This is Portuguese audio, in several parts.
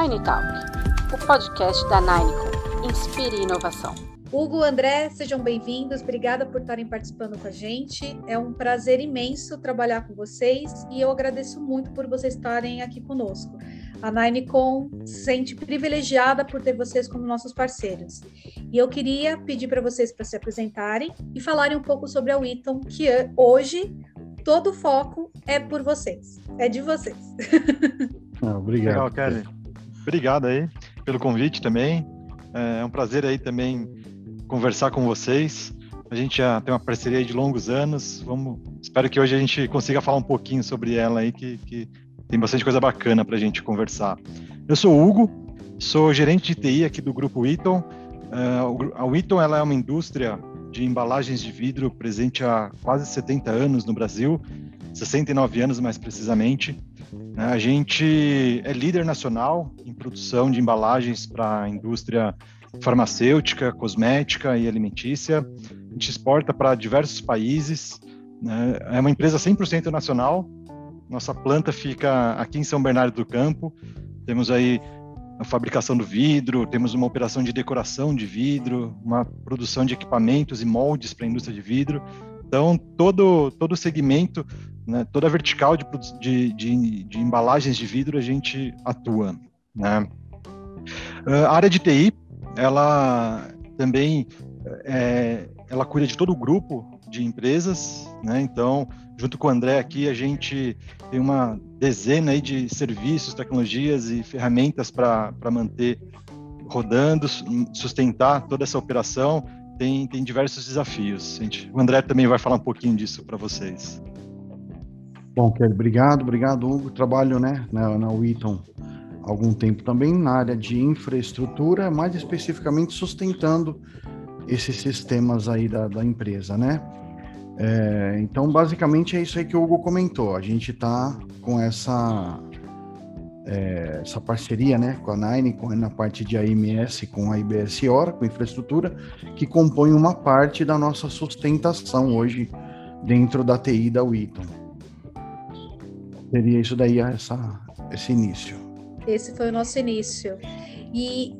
Nine Talk, o podcast da Ninecom. Inspire inovação. Hugo, André, sejam bem-vindos. Obrigada por estarem participando com a gente. É um prazer imenso trabalhar com vocês e eu agradeço muito por vocês estarem aqui conosco. A Ninecom se sente privilegiada por ter vocês como nossos parceiros. E eu queria pedir para vocês para se apresentarem e falarem um pouco sobre a Witton, que hoje todo o foco é por vocês, é de vocês. Ah, obrigado. Legal, Kelly. Obrigado aí pelo convite também. É um prazer aí também conversar com vocês. A gente já tem uma parceria de longos anos. Vamos, espero que hoje a gente consiga falar um pouquinho sobre ela aí, que, que tem bastante coisa bacana para a gente conversar. Eu sou o Hugo, sou gerente de TI aqui do grupo Eaton. Uh, a Eaton ela é uma indústria de embalagens de vidro presente há quase 70 anos no Brasil, 69 anos mais precisamente. Né? A gente é líder nacional em produção de embalagens para a indústria farmacêutica, cosmética e alimentícia. A gente exporta para diversos países. Né? É uma empresa 100% nacional. Nossa planta fica aqui em São Bernardo do Campo. Temos aí a fabricação do vidro, temos uma operação de decoração de vidro, uma produção de equipamentos e moldes para a indústria de vidro. Então, todo, todo o segmento né, toda a vertical de, de, de, de, embalagens de vidro a gente atua. Né? A área de TI, ela também é, ela cuida de todo o grupo de empresas, né? Então, junto com o André aqui, a gente tem uma dezena aí de serviços, tecnologias e ferramentas para manter rodando, sustentar toda essa operação. Tem, tem diversos desafios. Gente, o André também vai falar um pouquinho disso para vocês. Bom, Kelly, obrigado, obrigado, Hugo. Trabalho né, na, na Wheaton há algum tempo também na área de infraestrutura, mais especificamente sustentando esses sistemas aí da, da empresa, né? É, então, basicamente é isso aí que o Hugo comentou. A gente está com essa é, essa parceria, né, com a Nine, com, na parte de AMS, com a IBS Oracle, infraestrutura, que compõe uma parte da nossa sustentação hoje dentro da TI da Wheaton. Seria isso daí, essa, esse início. Esse foi o nosso início. E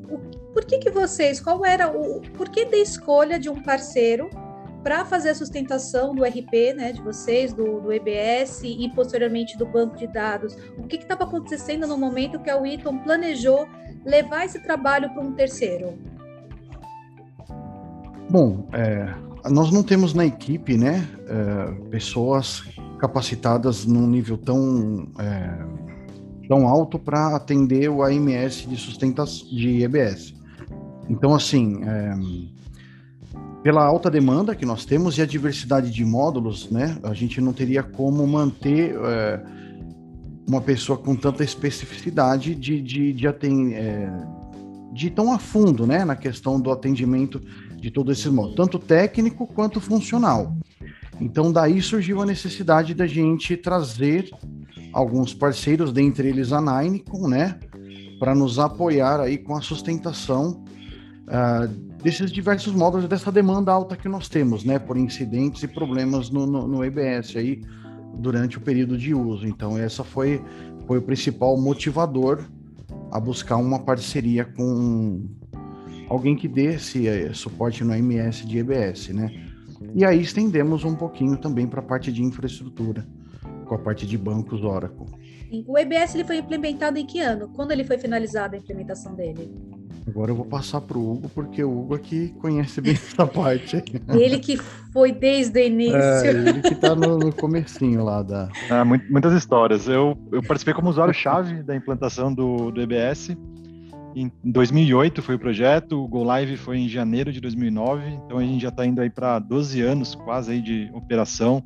por que que vocês, qual era o porquê da escolha de um parceiro para fazer a sustentação do RP, né, de vocês, do, do EBS e posteriormente do banco de dados? O que estava acontecendo no momento que a Witton planejou levar esse trabalho para um terceiro? Bom, é, nós não temos na equipe, né, é, pessoas capacitadas num nível tão, é, tão alto para atender o AMS de sustentação de EBS. Então, assim, é, pela alta demanda que nós temos e a diversidade de módulos, né, a gente não teria como manter é, uma pessoa com tanta especificidade de, de, de, atend, é, de tão a fundo né, na questão do atendimento de todo esse modo, tanto técnico quanto funcional. Então, daí surgiu a necessidade da gente trazer alguns parceiros, dentre eles a Ninecom, né, para nos apoiar aí com a sustentação uh, desses diversos módulos, dessa demanda alta que nós temos, né, por incidentes e problemas no, no, no EBS aí durante o período de uso. Então, essa foi, foi o principal motivador a buscar uma parceria com alguém que dê esse eh, suporte no MS de EBS, né? E aí estendemos um pouquinho também para a parte de infraestrutura, com a parte de bancos Oracle. O EBS ele foi implementado em que ano? Quando ele foi finalizado a implementação dele? Agora eu vou passar para o Hugo, porque o Hugo aqui conhece bem essa parte. ele que foi desde o início. É, ele que está no, no comecinho lá da... É, muitas histórias. Eu, eu participei como usuário-chave da implantação do, do EBS em 2008 foi o projeto, o Go Live foi em janeiro de 2009, então a gente já está indo aí para 12 anos quase aí de operação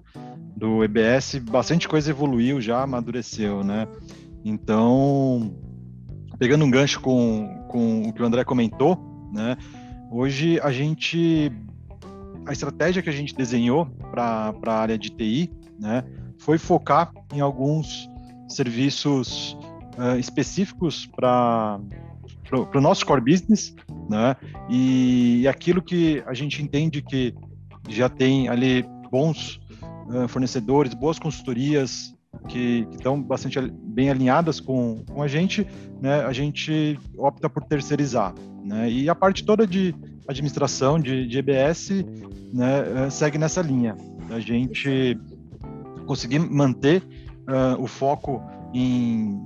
do EBS, bastante coisa evoluiu já, amadureceu, né? Então, pegando um gancho com, com o que o André comentou, né? Hoje a gente, a estratégia que a gente desenhou para a área de TI, né? Foi focar em alguns serviços uh, específicos para para o nosso core business, né? E, aquilo que a gente entende que já tem ali bons uh, fornecedores, boas consultorias que estão bastante bem alinhadas com, com a gente, né, a gente opta por terceirizar. Né? E a parte toda de administração de, de EBS né, eh, segue nessa linha. A gente conseguir manter uh, o foco em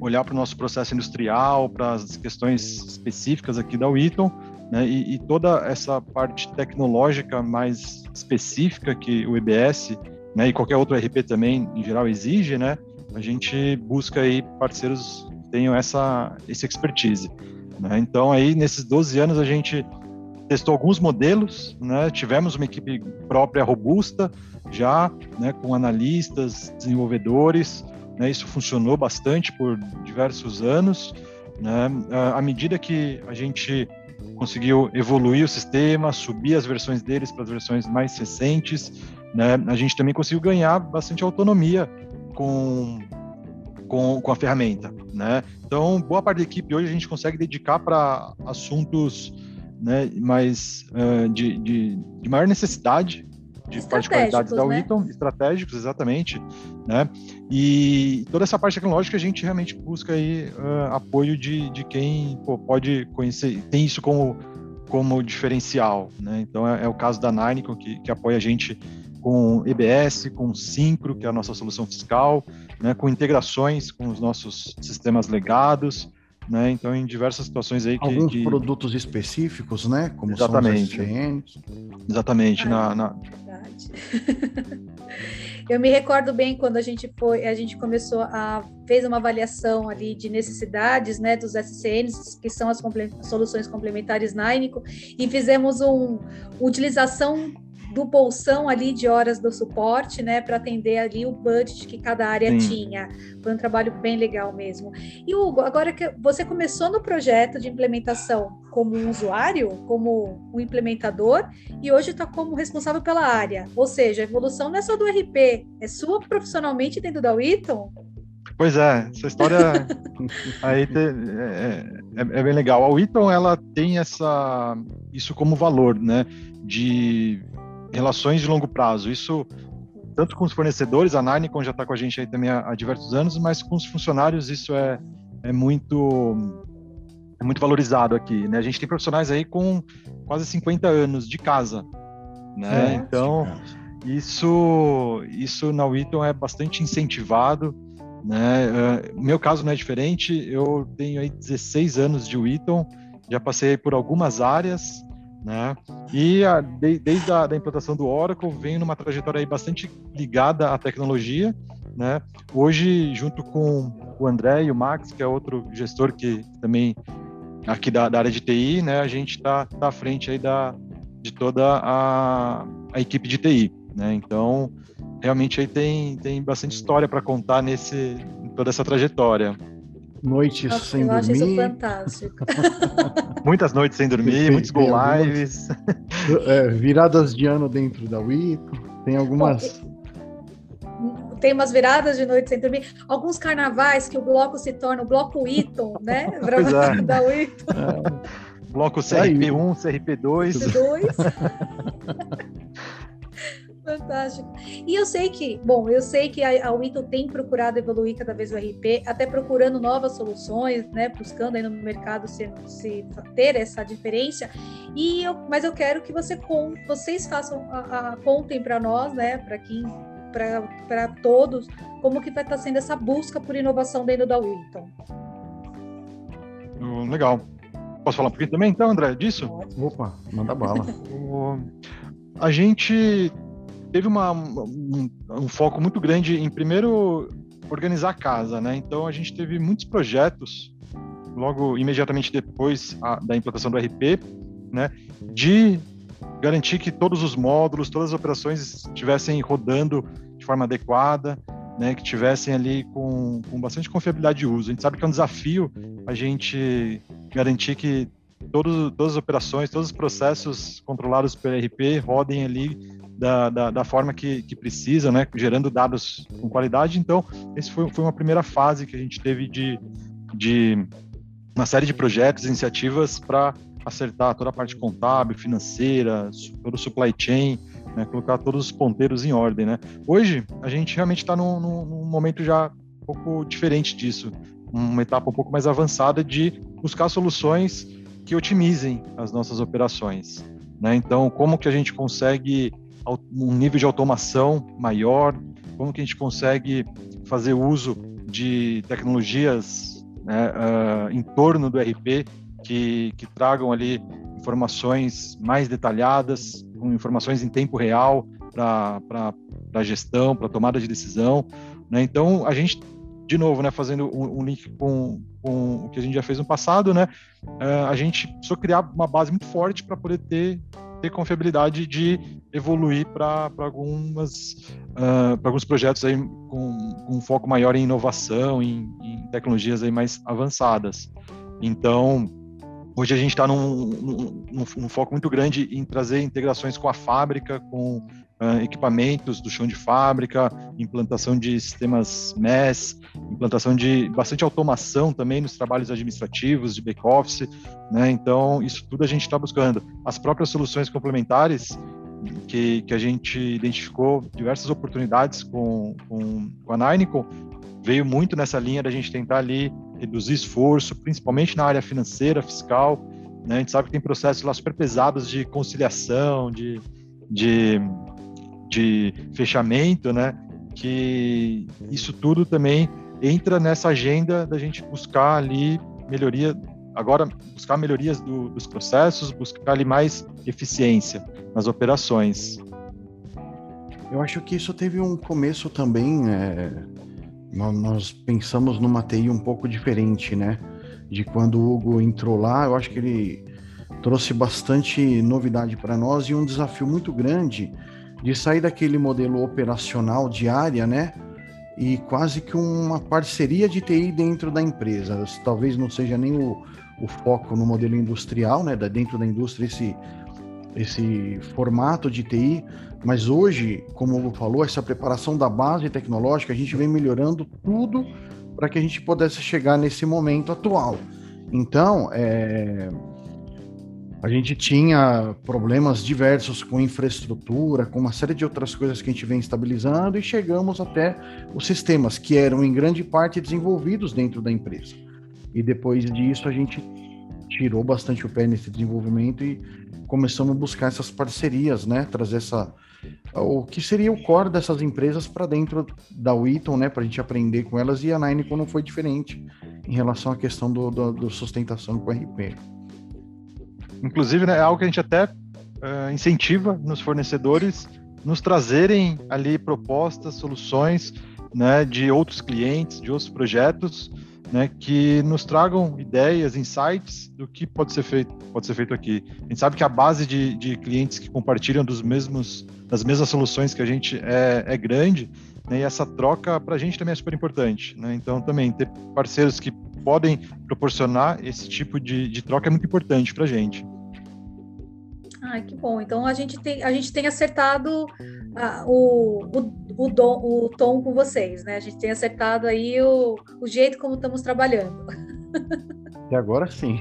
olhar para o nosso processo industrial, para as questões específicas aqui da Wheaton, né, e, e, toda essa parte tecnológica mais específica que o EBS né, e qualquer outro RP também, em geral, exige, né, a gente busca aí parceiros que tenham essa, esse expertise. Né? Então, aí, nesses 12 anos, a gente testou alguns modelos, né, tivemos uma equipe própria robusta já, né, com analistas, desenvolvedores, né, isso funcionou bastante por diversos anos. Né, à medida que a gente conseguiu evoluir o sistema, subir as versões deles para as versões mais recentes, né, a gente também conseguiu ganhar bastante autonomia com, com, com a ferramenta. Né? Então, boa parte da equipe hoje a gente consegue dedicar para assuntos né, mais uh, de, de, de maior necessidade de particularidades da né? Wheaton, estratégicos, exatamente, né? E toda essa parte tecnológica a gente realmente busca aí uh, apoio de, de quem pô, pode conhecer, tem isso como, como diferencial, né? Então é, é o caso da Ninecon, que, que apoia a gente com EBS, com Syncro, que é a nossa solução fiscal, né, com integrações com os nossos sistemas legados, né? Então, em diversas situações aí que... Alguns que... produtos específicos, né? Como Exatamente. são os Exatamente. Ah, na, na, Eu me recordo bem quando a gente foi, a gente começou a fez uma avaliação ali de necessidades, né, dos SCNs, que são as soluções complementares Nainico, e fizemos um utilização do bolsão ali de horas do suporte, né, para atender ali o budget que cada área Sim. tinha. Foi um trabalho bem legal mesmo. E Hugo, agora que você começou no projeto de implementação como um usuário, como um implementador, e hoje está como responsável pela área. Ou seja, a evolução não é só do RP, é sua profissionalmente dentro da Witton? Pois é, essa história aí te, é, é, é, bem legal. A Witton, ela tem essa, isso como valor, né? De relações de longo prazo. Isso tanto com os fornecedores, a Narnicon já está com a gente aí também há, há, diversos anos, mas com os funcionários isso é, é muito é muito valorizado aqui, né? A gente tem profissionais aí com quase 50 anos de casa, né? É, então, isso isso na Wheaton é bastante incentivado, né? Uh, meu caso não é diferente, eu tenho aí 16 anos de Wheaton, já passei por algumas áreas, né? E a, de, desde a da implantação do Oracle, venho numa trajetória aí bastante ligada à tecnologia. Né? Hoje, junto com o André e o Max, que é outro gestor que também aqui da, da área de TI, né, a gente está tá à frente aí da, de toda a, a equipe de TI. Né? Então, realmente aí tem, tem bastante história para contar nesse toda essa trajetória noites Nossa, sem dormir. Eu acho isso fantástico. Muitas noites sem dormir, muitos go lives. É, viradas de ano dentro da Wii. Tem algumas. Bom, tem umas viradas de noite sem dormir. Alguns carnavais que o bloco se torna o bloco Iton, né? Pra é. da Witton. É. Bloco CRP1, CRP2. CRP2. Fantástico. E eu sei que, bom, eu sei que a, a Wito tem procurado evoluir cada vez o RP, até procurando novas soluções, né? Buscando aí no mercado se, se ter essa diferença. E eu, mas eu quero que você com, vocês façam a, a contem para nós, né? Para quem, para todos, como que vai estar tá sendo essa busca por inovação dentro da Wilton. Hum, legal. Posso falar um pouquinho também, então, André, disso? Opa, manda bala. a gente teve uma, um, um, foco muito grande em, primeiro, organizar a casa, né? Então, a gente teve muitos projetos, logo, imediatamente depois a, da implantação do RP, né? De garantir que todos os módulos, todas as operações estivessem rodando de forma adequada, né? Que tivessem ali com, com bastante confiabilidade de uso. A gente sabe que é um desafio a gente garantir que todos, todas as operações, todos os processos controlados pelo RP rodem ali da, da, da forma que, que precisa, né, gerando dados com qualidade. Então, esse foi, foi uma primeira fase que a gente teve de, de uma série de projetos, iniciativas para acertar toda a parte contábil, financeira, todo o supply chain, né, colocar todos os ponteiros em ordem. Né? Hoje, a gente realmente está num, num, momento já um pouco diferente disso, uma etapa um pouco mais avançada de buscar soluções que otimizem as nossas operações. Né? Então, como que a gente consegue um nível de automação maior, como que a gente consegue fazer uso de tecnologias né, uh, em torno do RP que, que tragam ali informações mais detalhadas, com informações em tempo real para a gestão, para tomada de decisão. Né? Então, a gente, de novo, né, fazendo um, um link com, com, o que a gente já fez no passado, né, uh, a gente precisou criar uma base muito forte para poder ter ter confiabilidade de evoluir para algumas uh, alguns projetos aí com, com, um foco maior em inovação, em, em tecnologias aí mais avançadas. Então, Hoje a gente está num, num, num, foco muito grande em trazer integrações com a fábrica, com uh, equipamentos do chão de fábrica, implantação de sistemas MES, implantação de bastante automação também nos trabalhos administrativos, de back-office. Né? Então, isso tudo a gente está buscando. As próprias soluções complementares, que, que a gente identificou diversas oportunidades com, com, com a Nineco, veio muito nessa linha da gente tentar ali reduzir esforço, principalmente na área financeira, fiscal. Né? A gente sabe que tem processos lá super pesados de conciliação, de, de, de fechamento, né? que isso tudo também entra nessa agenda da gente buscar ali melhoria, agora buscar melhorias do, dos processos, buscar ali mais eficiência nas operações. Eu acho que isso teve um começo também é, nós pensamos numa TI um pouco diferente, né? De quando o Hugo entrou lá, eu acho que ele trouxe bastante novidade para nós e um desafio muito grande de sair daquele modelo operacional diária, né? E quase que uma parceria de TI dentro da empresa. Talvez não seja nem o, o foco no modelo industrial, né? Dentro da indústria, esse, esse formato de TI, mas hoje, como o Hugo falou, essa preparação da base tecnológica, a gente vem melhorando tudo para que a gente pudesse chegar nesse momento atual. Então, é, a gente tinha problemas diversos com infraestrutura, com uma série de outras coisas que a gente vem estabilizando e chegamos até os sistemas que eram em grande parte desenvolvidos dentro da empresa. E depois disso a gente tirou bastante o pé nesse desenvolvimento e começamos a buscar essas parcerias, né? Trazer essa o que seria o core dessas empresas para dentro da Wheaton, né, para a gente aprender com elas, e a Nineco não foi diferente em relação à questão do, do, do sustentação com o RP. Inclusive, né, é algo que a gente até uh, incentiva nos fornecedores nos trazerem ali propostas, soluções né, de outros clientes, de outros projetos, né, que nos tragam ideias, insights do que pode ser feito, pode ser feito aqui. A gente sabe que a base de, de clientes que compartilham dos mesmos, das mesmas soluções que a gente é, é grande, né, e essa troca para a gente também é super importante. Né? Então, também ter parceiros que podem proporcionar esse tipo de, de troca é muito importante para a gente. Que bom. Então a gente tem, a gente tem acertado uh, o, o, o, dom, o tom com vocês, né? A gente tem acertado aí o, o jeito como estamos trabalhando. E agora sim.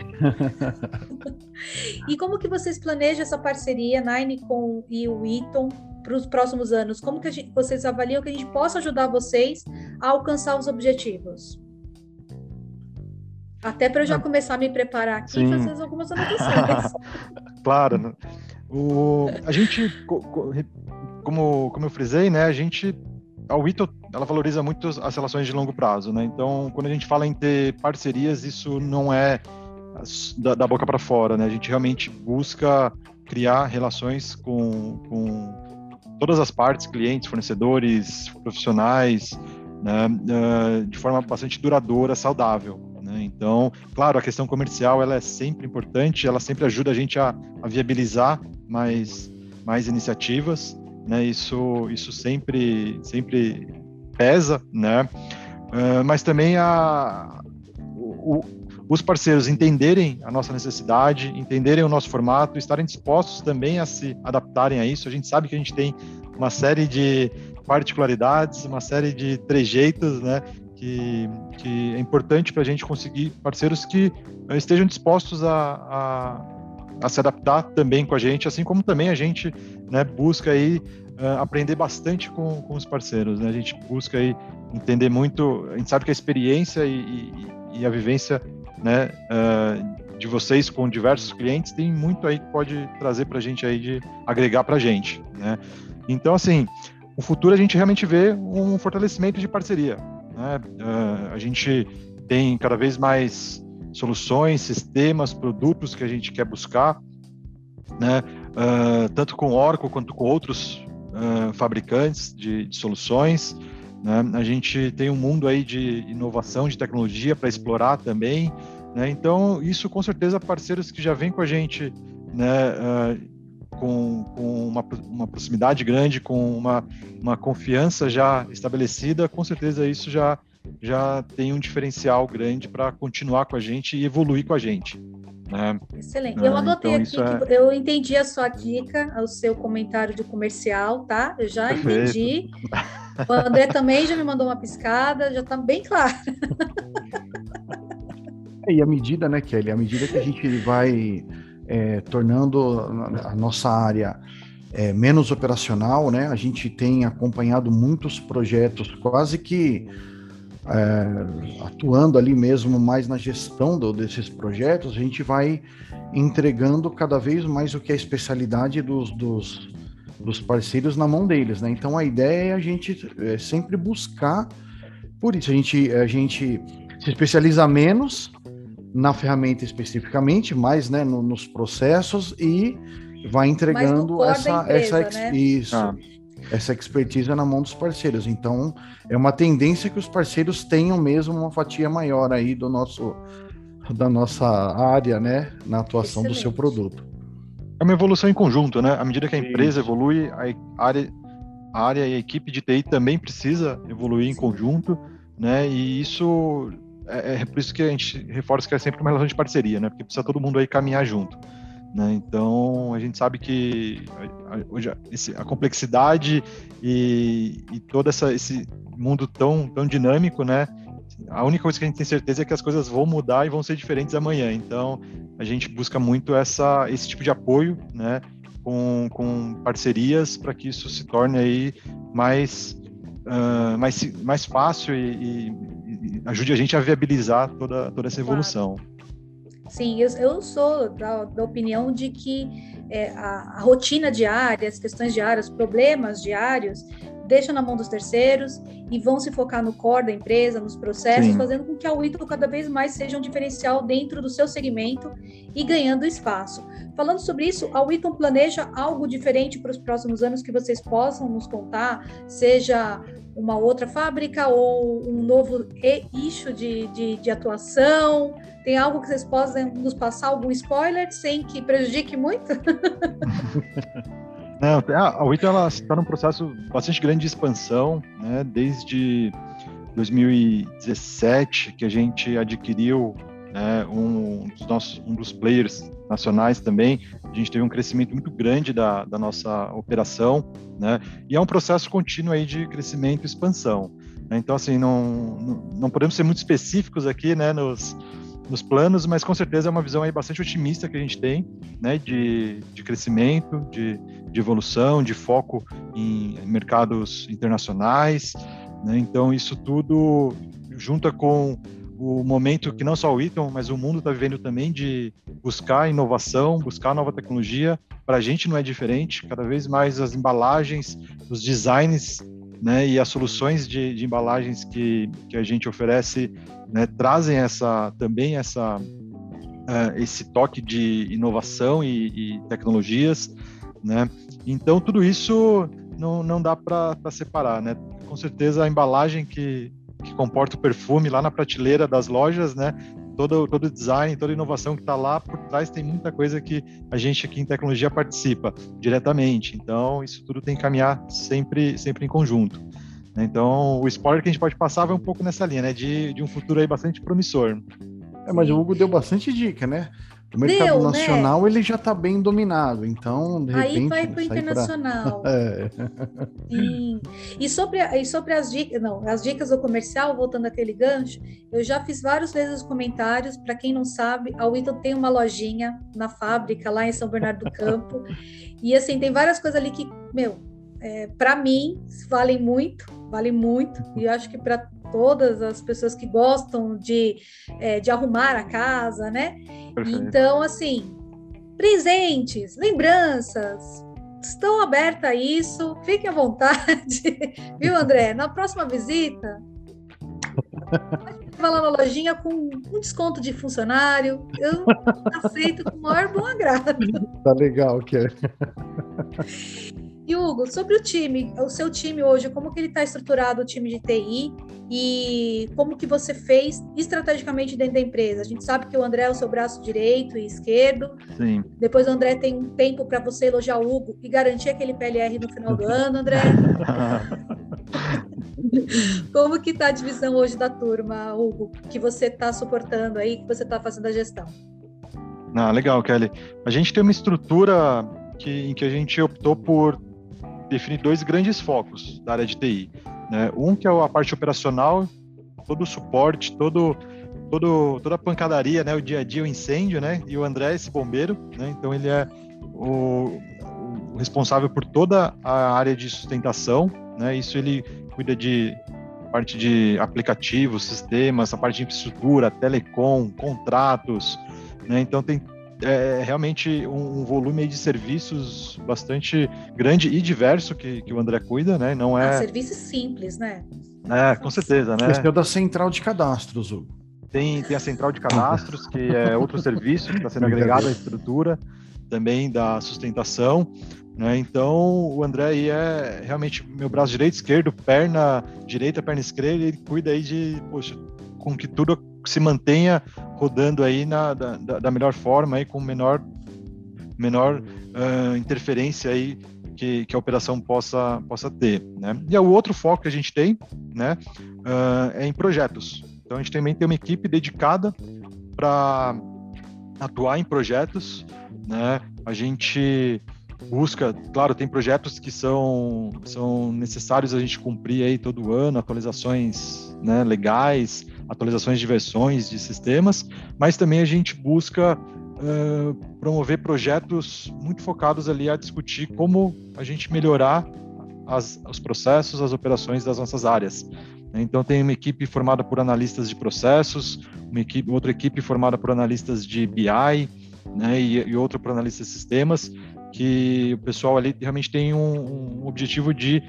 e como que vocês planejam essa parceria, Nine com e o Eaton, para os próximos anos? Como que gente, vocês avaliam que a gente possa ajudar vocês a alcançar os objetivos? Até para eu já ah, começar a me preparar aqui Sim. e fazer algumas anotações. claro. Né? O, a gente, como, como eu frisei, né, a gente, a Wito, ela valoriza muito as relações de longo prazo, né? Então, quando a gente fala em ter parcerias, isso não é da, da boca para fora, né? A gente realmente busca criar relações com, com todas as partes, clientes, fornecedores, profissionais, né, uh, de forma bastante duradoura, saudável. Então, claro, a questão comercial ela é sempre importante, ela sempre ajuda a gente a, a viabilizar mais, mais iniciativas, né? Isso, isso sempre, sempre pesa, né? Uh, mas também a, o, os parceiros entenderem a nossa necessidade, entenderem o nosso formato, estarem dispostos também a se adaptarem a isso. A gente sabe que a gente tem uma série de particularidades, uma série de trejeitos, né, que, que é importante para a gente conseguir parceiros que eh, estejam dispostos a, a, a se adaptar também com a gente, assim como também a gente né, busca aí uh, aprender bastante com, com os parceiros. Né? A gente busca aí entender muito, a gente sabe que a experiência e, e, e a vivência né, uh, de vocês com diversos clientes tem muito aí que pode trazer para a gente aí de agregar para a gente. Né? Então, assim, o futuro a gente realmente vê um fortalecimento de parceria. Né? Uh, a gente tem cada vez mais soluções, sistemas, produtos que a gente quer buscar, né? Uh, tanto com Oracle quanto com outros uh, fabricantes de, de soluções. Né? A gente tem um mundo aí de inovação, de tecnologia para explorar também. Né? Então, isso com certeza parceiros que já vêm com a gente né, uh, com, com uma, uma, proximidade grande, com uma, uma confiança já estabelecida, com certeza isso já, já tem um diferencial grande para continuar com a gente e evoluir com a gente. Né? Excelente. Eu anotei então, aqui, é... eu entendi a sua dica, o seu comentário de comercial, tá? Eu já Perfeito. entendi. O André também já me mandou uma piscada, já está bem claro. E à medida, né, Kelly, à medida que a gente vai é, tornando a nossa área é, menos operacional, né, a gente tem acompanhado muitos projetos, quase que é, atuando ali mesmo mais na gestão do, desses projetos, a gente vai entregando cada vez mais o que é a especialidade dos, dos, dos parceiros na mão deles, né? Então a ideia é a gente é, sempre buscar, por isso a gente, a gente se especializa menos na ferramenta especificamente, mais né, no, nos processos e vai entregando essa, empresa, essa né? isso. Ah essa expertise na mão dos parceiros. Então, é uma tendência que os parceiros tenham mesmo uma fatia maior aí do nosso da nossa área, né, na atuação Excelente. do seu produto. É uma evolução em conjunto, né? À medida que a empresa Isso. evolui, a área, a área e a equipe de TI também precisa evoluir em conjunto, né? E isso é, é por isso que a gente reforça que é sempre uma relação de parceria, né? Porque precisa todo mundo aí caminhar junto. Né? Então, a gente sabe que hoje a, a complexidade e, e todo essa, esse mundo tão, tão dinâmico, né? A única coisa que a gente tem certeza é que as coisas vão mudar e vão ser diferentes amanhã. Então, a gente busca muito essa, esse tipo de apoio, né? Com, com parcerias para que isso se torne aí mais, uh, mais, mais fácil e, e, ajude a gente a viabilizar toda, toda essa evolução. Sim, eu, eu sou da, da, opinião de que é, a, a, rotina diária, as questões diárias, os problemas diários, deixam na mão dos terceiros e vão se focar no core da empresa, nos processos, Sim. fazendo com que a Whittle cada vez mais seja um diferencial dentro do seu segmento e ganhando espaço. Falando sobre isso, a Whittle planeja algo diferente para os próximos anos que vocês possam nos contar, seja uma outra fábrica ou um novo eixo de, de, de atuação? Tem algo que vocês possam nos passar, algum spoiler, sem que prejudique muito? Não, a Wito está num processo bastante grande de expansão, né? Desde 2017 que a gente adquiriu né, um dos nossos um dos players nacionais também. A gente teve um crescimento muito grande da, da nossa operação, né? E é um processo contínuo aí de crescimento e expansão. Né? Então, assim, não, não, podemos ser muito específicos aqui, né, nos, nos planos, mas com certeza é uma visão aí bastante otimista que a gente tem, né, de, de crescimento, de, de evolução, de foco em mercados internacionais, né, então isso tudo junta com o momento que não só o Eaton, mas o mundo está vivendo também de buscar inovação, buscar nova tecnologia. Para a gente não é diferente, cada vez mais as embalagens, os designs né, e as soluções de, de embalagens que, que a gente oferece né, trazem essa também essa uh, esse toque de inovação e, e, tecnologias, né? Então tudo isso não, não dá para separar, né? Com certeza a embalagem que, que comporta o perfume lá na prateleira das lojas, né? Todo, todo design, toda inovação que está lá por trás tem muita coisa que a gente aqui em tecnologia participa diretamente. Então, isso tudo tem que caminhar sempre, sempre em conjunto. Então, o spoiler que a gente pode passar vai um pouco nessa linha, né? De, de um futuro aí bastante promissor. É, mas o Hugo deu bastante dica, né? O mercado Deu, né? nacional né? ele já está bem dominado, então de aí repente, vai para o internacional. Pra... é. Sim. E sobre, e sobre as dicas, não, as dicas do comercial, voltando àquele gancho, eu já fiz várias vezes os comentários. Para quem não sabe, a Witton tem uma lojinha na fábrica lá em São Bernardo do Campo e assim tem várias coisas ali que, meu, é, para mim valem muito, valem muito e eu acho que para todas as pessoas que gostam de, é, de arrumar a casa, né? Perfeito. Então, assim, presentes, lembranças, estão abertas a isso, fiquem à vontade, viu, André? Na próxima visita, vai lá na lojinha com um desconto de funcionário. Eu aceito com o maior bom agrado. Tá legal, que é. E Hugo, sobre o time, o seu time hoje, como que ele está estruturado, o time de TI, e como que você fez estrategicamente dentro da empresa? A gente sabe que o André é o seu braço direito e esquerdo. Sim. Depois o André tem um tempo para você elogiar o Hugo e garantir aquele PLR no final do ano, André. como que está a divisão hoje da turma, Hugo, que você está suportando aí, que você está fazendo a gestão? Ah, legal, Kelly. A gente tem uma estrutura que, em que a gente optou por definir dois grandes focos da área de TI. Né? Um que é a parte operacional, todo o suporte, todo, todo, toda a pancadaria, né? o dia a dia, o incêndio, né? e o André, esse bombeiro, né? então ele é o, o responsável por toda a área de sustentação, né? isso ele cuida de parte de aplicativos, sistemas, a parte de infraestrutura, telecom, contratos, né? Então tem é, é realmente um volume de serviços bastante grande e diverso que, que o André cuida, né? Não é. Ah, serviços simples, né? É, com certeza, né? Questão da central de cadastros, Hugo. Tem, tem a central de cadastros, que é outro serviço que está sendo agregado à estrutura também da sustentação. Né? Então, o André aí é realmente meu braço direito, esquerdo, perna direita, perna esquerda, ele cuida aí de, poxa, com que tudo se mantenha rodando aí na, da, da melhor forma, aí, com menor, menor uh, interferência aí que, que, a operação possa, possa ter. Né? E o outro foco que a gente tem né, uh, é em projetos. Então, a gente também tem uma equipe dedicada para atuar em projetos. Né? A gente busca, claro, tem projetos que são, são necessários a gente cumprir aí todo ano, atualizações né, legais, atualizações de versões de sistemas, mas também a gente busca uh, promover projetos muito focados ali a discutir como a gente melhorar as, os processos, as operações das nossas áreas. Então tem uma equipe formada por analistas de processos, uma equipe, outra equipe formada por analistas de BI, né, e, e outra por analistas de sistemas, que o pessoal ali realmente tem um, um objetivo de,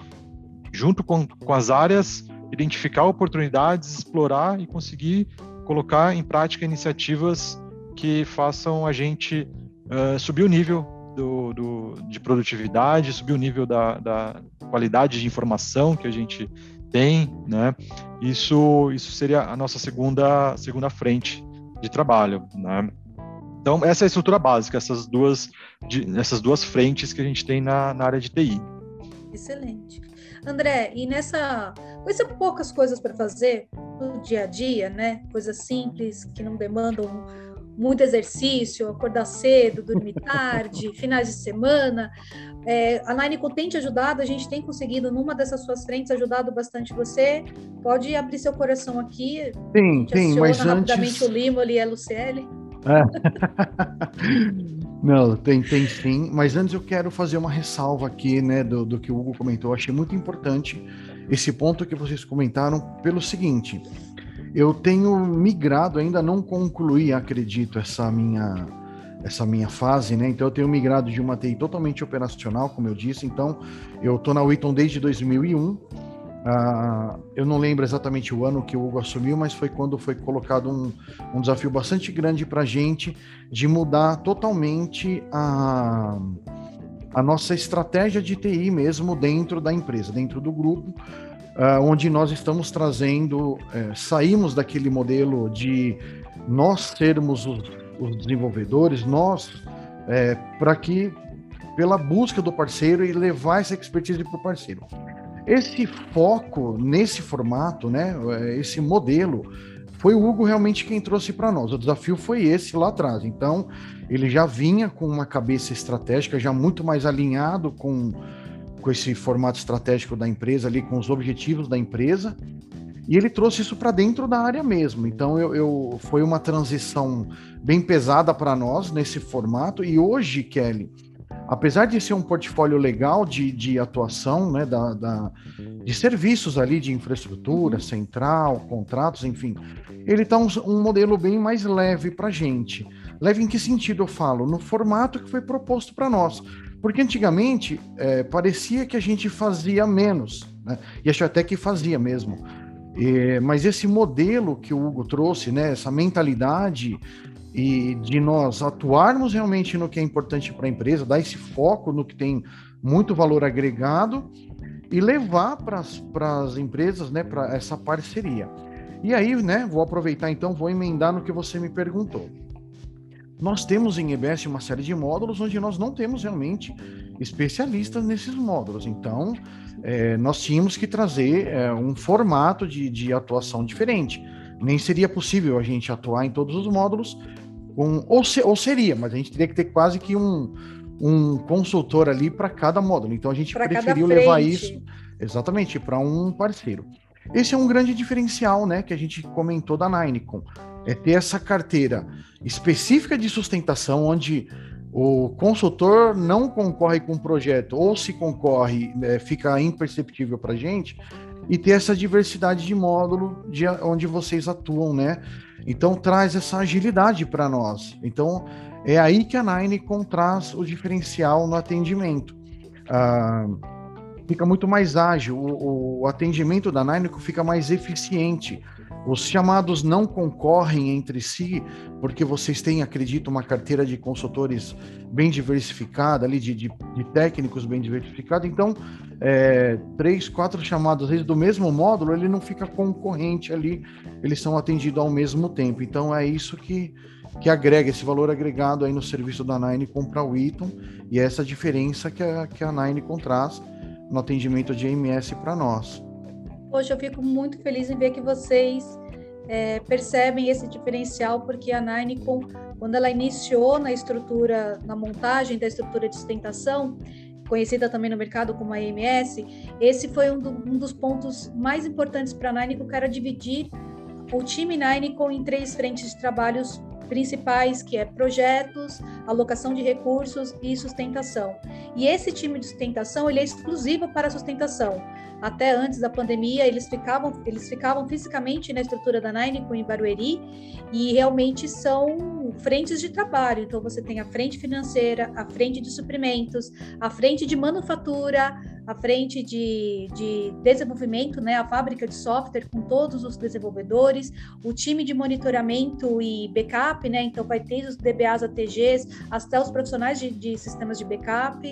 junto com, com as áreas, identificar oportunidades, explorar e conseguir colocar em prática iniciativas que façam a gente uh, subir o nível do, do, de produtividade, subir o nível da, da, qualidade de informação que a gente tem, né? Isso, isso seria a nossa segunda, segunda frente de trabalho, né? Então, essa é a estrutura básica, essas duas, de, essas duas frentes que a gente tem na, na área de TI. Excelente. André, e nessa. Com essas poucas coisas para fazer no dia a dia, né? Coisas simples, que não demandam muito exercício, acordar cedo, dormir tarde, finais de semana. É, a Nineco tem te ajudado, a gente tem conseguido, numa dessas suas frentes, ajudado bastante você. Pode abrir seu coração aqui. Sim, sim, mas rapidamente antes... o Limo e a Luciele. É. Não, tem, tem sim, mas antes eu quero fazer uma ressalva aqui, né, do, do que o Hugo comentou. Eu achei muito importante esse ponto que vocês comentaram, pelo seguinte: eu tenho migrado, ainda não concluí, acredito, essa minha essa minha fase, né? Então eu tenho migrado de uma TI totalmente operacional, como eu disse. Então eu tô na Witton desde 2001 Uh, eu não lembro exatamente o ano que o Hugo assumiu, mas foi quando foi colocado um, um desafio bastante grande para a gente de mudar totalmente a, a nossa estratégia de TI mesmo dentro da empresa, dentro do grupo, uh, onde nós estamos trazendo, uh, saímos daquele modelo de nós sermos os, os desenvolvedores, nós, é, para que, pela busca do parceiro e levar essa expertise para o parceiro. Esse foco nesse formato, né, esse modelo, foi o Hugo realmente quem trouxe para nós. O desafio foi esse lá atrás. Então, ele já vinha com uma cabeça estratégica, já muito mais alinhado com, com esse formato estratégico da empresa, ali, com os objetivos da empresa. E ele trouxe isso para dentro da área mesmo. Então, eu, eu foi uma transição bem pesada para nós nesse formato. E hoje, Kelly, apesar de ser um portfólio legal de, de atuação, né, da, da, de serviços ali de infraestrutura, central, contratos, enfim, ele está um, um, modelo bem mais leve para a gente. Leve em que sentido eu falo? No formato que foi proposto para nós. Porque antigamente é, parecia que a gente fazia menos, né? e acho até que fazia mesmo. É, mas esse modelo que o Hugo trouxe, né, essa mentalidade e de nós atuarmos realmente no que é importante para a empresa, dar esse foco no que tem muito valor agregado e levar para as empresas, né, para essa parceria. E aí, né, vou aproveitar então, vou emendar no que você me perguntou. Nós temos em EBS uma série de módulos onde nós não temos realmente especialistas nesses módulos. Então, é, nós tínhamos que trazer é, um formato de, de atuação diferente. Nem seria possível a gente atuar em todos os módulos, com, ou, se, ou seria, mas a gente teria que ter quase que um, um consultor ali para cada módulo. Então a gente pra preferiu levar isso exatamente para um parceiro. Esse é um grande diferencial, né, que a gente comentou da Ninecom, é ter essa carteira específica de sustentação onde o consultor não concorre com o projeto, ou se concorre, é, fica imperceptível para a gente, e ter essa diversidade de módulo de onde vocês atuam, né? Então traz essa agilidade para nós. Então é aí que a Nine traz o diferencial no atendimento. Ah, fica muito mais ágil, o, o atendimento da Nine fica mais eficiente os chamados não concorrem entre si, porque vocês têm, acredito, uma carteira de consultores bem diversificada, ali de, de, de técnicos bem diversificada. Então, é, três, quatro chamados, vezes, do mesmo módulo, ele não fica concorrente ali, eles são atendidos ao mesmo tempo. Então, é isso que, que agrega, esse valor agregado aí no serviço da Nine para o Eaton, e é essa diferença que a, que a Nine traz no atendimento de AMS para nós. Hoje eu fico muito feliz em ver que vocês é, percebem esse diferencial, porque a Ninecom, quando ela iniciou na estrutura, na montagem da estrutura de sustentação, conhecida também no mercado como a AMS, esse foi um, do, um dos pontos mais importantes para a Ninecom, que era dividir o time Ninecom em três frentes de trabalhos principais, que é projetos, alocação de recursos e sustentação. E esse time de sustentação, ele é exclusivo para sustentação. Até antes da pandemia, eles ficavam, eles ficavam fisicamente na estrutura da Nine com em Barueri e realmente são frentes de trabalho. Então você tem a frente financeira, a frente de suprimentos, a frente de manufatura, a frente de, de desenvolvimento, né, a fábrica de software com todos os desenvolvedores, o time de monitoramento e backup, né, então vai ter os DBAs, ATGs, até os profissionais de, de sistemas de backup,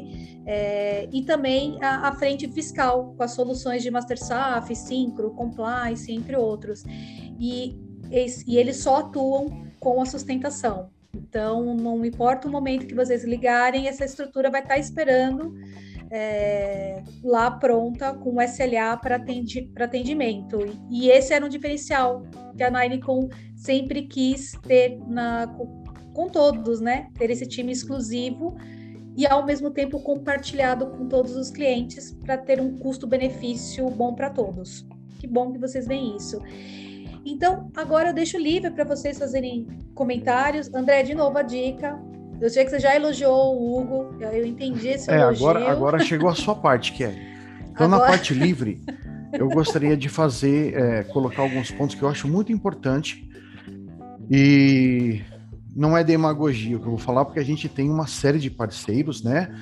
é, e também a, a, frente fiscal, com as soluções de MasterSAF, Syncro, Compliance, entre outros. E, e eles só atuam com a sustentação. Então, não importa o momento que vocês ligarem, essa estrutura vai estar esperando é, lá pronta com SLA para atendi atendimento. E esse era um diferencial que a Ninecom sempre quis ter na, com, com todos, né? Ter esse time exclusivo e ao mesmo tempo compartilhado com todos os clientes para ter um custo-benefício bom para todos. Que bom que vocês veem isso. Então, agora eu deixo livre para vocês fazerem comentários. André, de novo a dica. Eu sei que você já elogiou o Hugo, eu entendi esse é, elogio. Agora, agora chegou a sua parte, Kelly. Então, agora... na parte livre, eu gostaria de fazer, é, colocar alguns pontos que eu acho muito importante. E não é demagogia o que eu vou falar, porque a gente tem uma série de parceiros, né?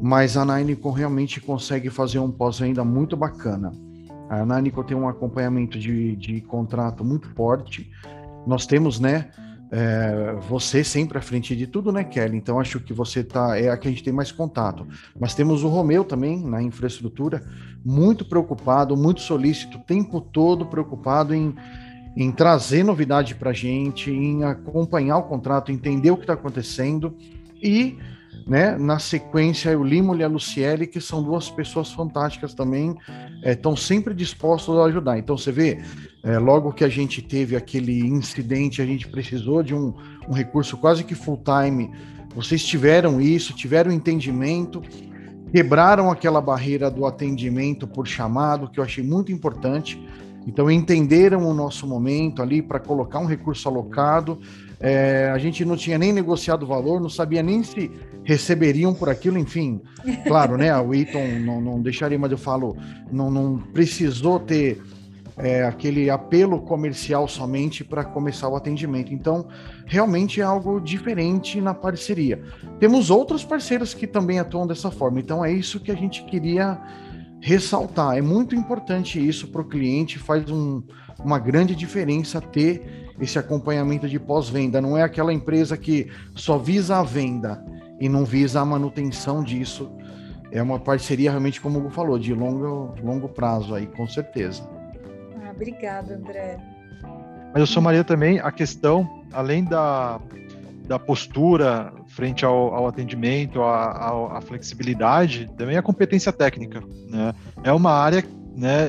Mas a Ninecom realmente consegue fazer um pós-venda muito bacana. A Ninecom tem um acompanhamento de, de contrato muito forte. Nós temos, né? É, você sempre à frente de tudo, né, Kelly? Então acho que você tá é a que a gente tem mais contato. Mas temos o Romeu também na infraestrutura, muito preocupado, muito solícito, o tempo todo preocupado em, em trazer novidade para a gente, em acompanhar o contrato, entender o que está acontecendo e né? Na sequência, o Limo e a Luciele, que são duas pessoas fantásticas também, estão é, sempre dispostos a ajudar. Então, você vê, é, logo que a gente teve aquele incidente, a gente precisou de um, um recurso quase que full-time. Vocês tiveram isso, tiveram entendimento, quebraram aquela barreira do atendimento por chamado, que eu achei muito importante. Então, entenderam o nosso momento ali para colocar um recurso alocado. É, a gente não tinha nem negociado o valor, não sabia nem se receberiam por aquilo, enfim. Claro, né? O Eaton não, não deixaria, mas eu falo, não, não precisou ter é, aquele apelo comercial somente para começar o atendimento. Então, realmente é algo diferente na parceria. Temos outros parceiros que também atuam dessa forma. Então, é isso que a gente queria ressaltar. É muito importante isso para o cliente, faz um, uma grande diferença ter esse acompanhamento de pós-venda. Não é aquela empresa que só visa a venda e não visa a manutenção disso. É uma parceria realmente, como o Hugo falou, de longo, longo prazo aí, com certeza. Ah, obrigada, André. Mas eu somaria também a questão, além da, da postura frente ao, ao atendimento, à flexibilidade, também a competência técnica. Né? É uma área, né,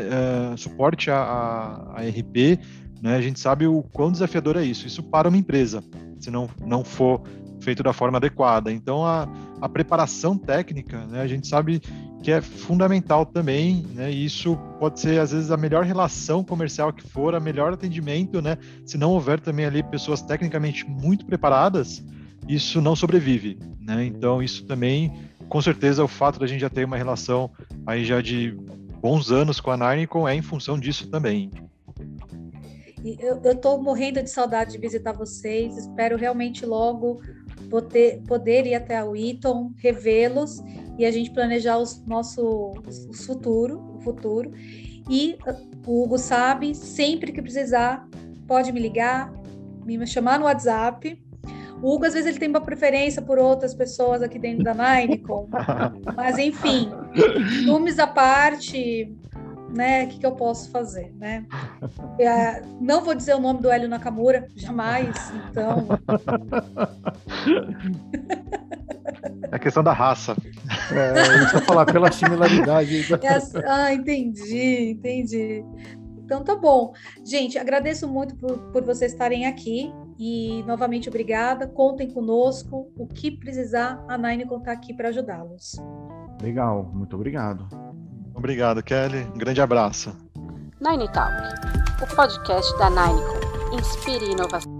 é, suporte a, a, a RP, né, a gente sabe o quão desafiador é isso. Isso para uma empresa, se não, não for feito da forma adequada. Então, a, a preparação técnica, né, a gente sabe que é fundamental também, né, e isso pode ser, às vezes, a melhor relação comercial que for, a melhor atendimento, né, se não houver também ali pessoas tecnicamente muito preparadas, isso não sobrevive, né, então isso também, com certeza, o fato da gente já ter uma relação aí já de bons anos com a Narnicon é em função disso também. Eu estou morrendo de saudade de visitar vocês. Espero realmente logo poder, poder ir até o Eton, revê-los e a gente planejar o nosso o futuro, o futuro. E o Hugo sabe, sempre que precisar, pode me ligar, me chamar no WhatsApp. O Hugo, às vezes, ele tem uma preferência por outras pessoas aqui dentro da Ninecom. mas, enfim, ciúmes à parte, né? O que, que eu posso fazer, né? É, não vou dizer o nome do Hélio Nakamura, jamais. Então. É questão da raça. É, isso falar pela similaridade. É, ah, entendi, entendi. Então tá bom. Gente, agradeço muito por, por vocês estarem aqui e novamente obrigada. Contem conosco. O que precisar, a Nine contar aqui para ajudá-los. Legal, muito obrigado. Obrigado, Kelly. Um grande abraço. Nine Talk, o podcast da Ninecom. Inspire inovação.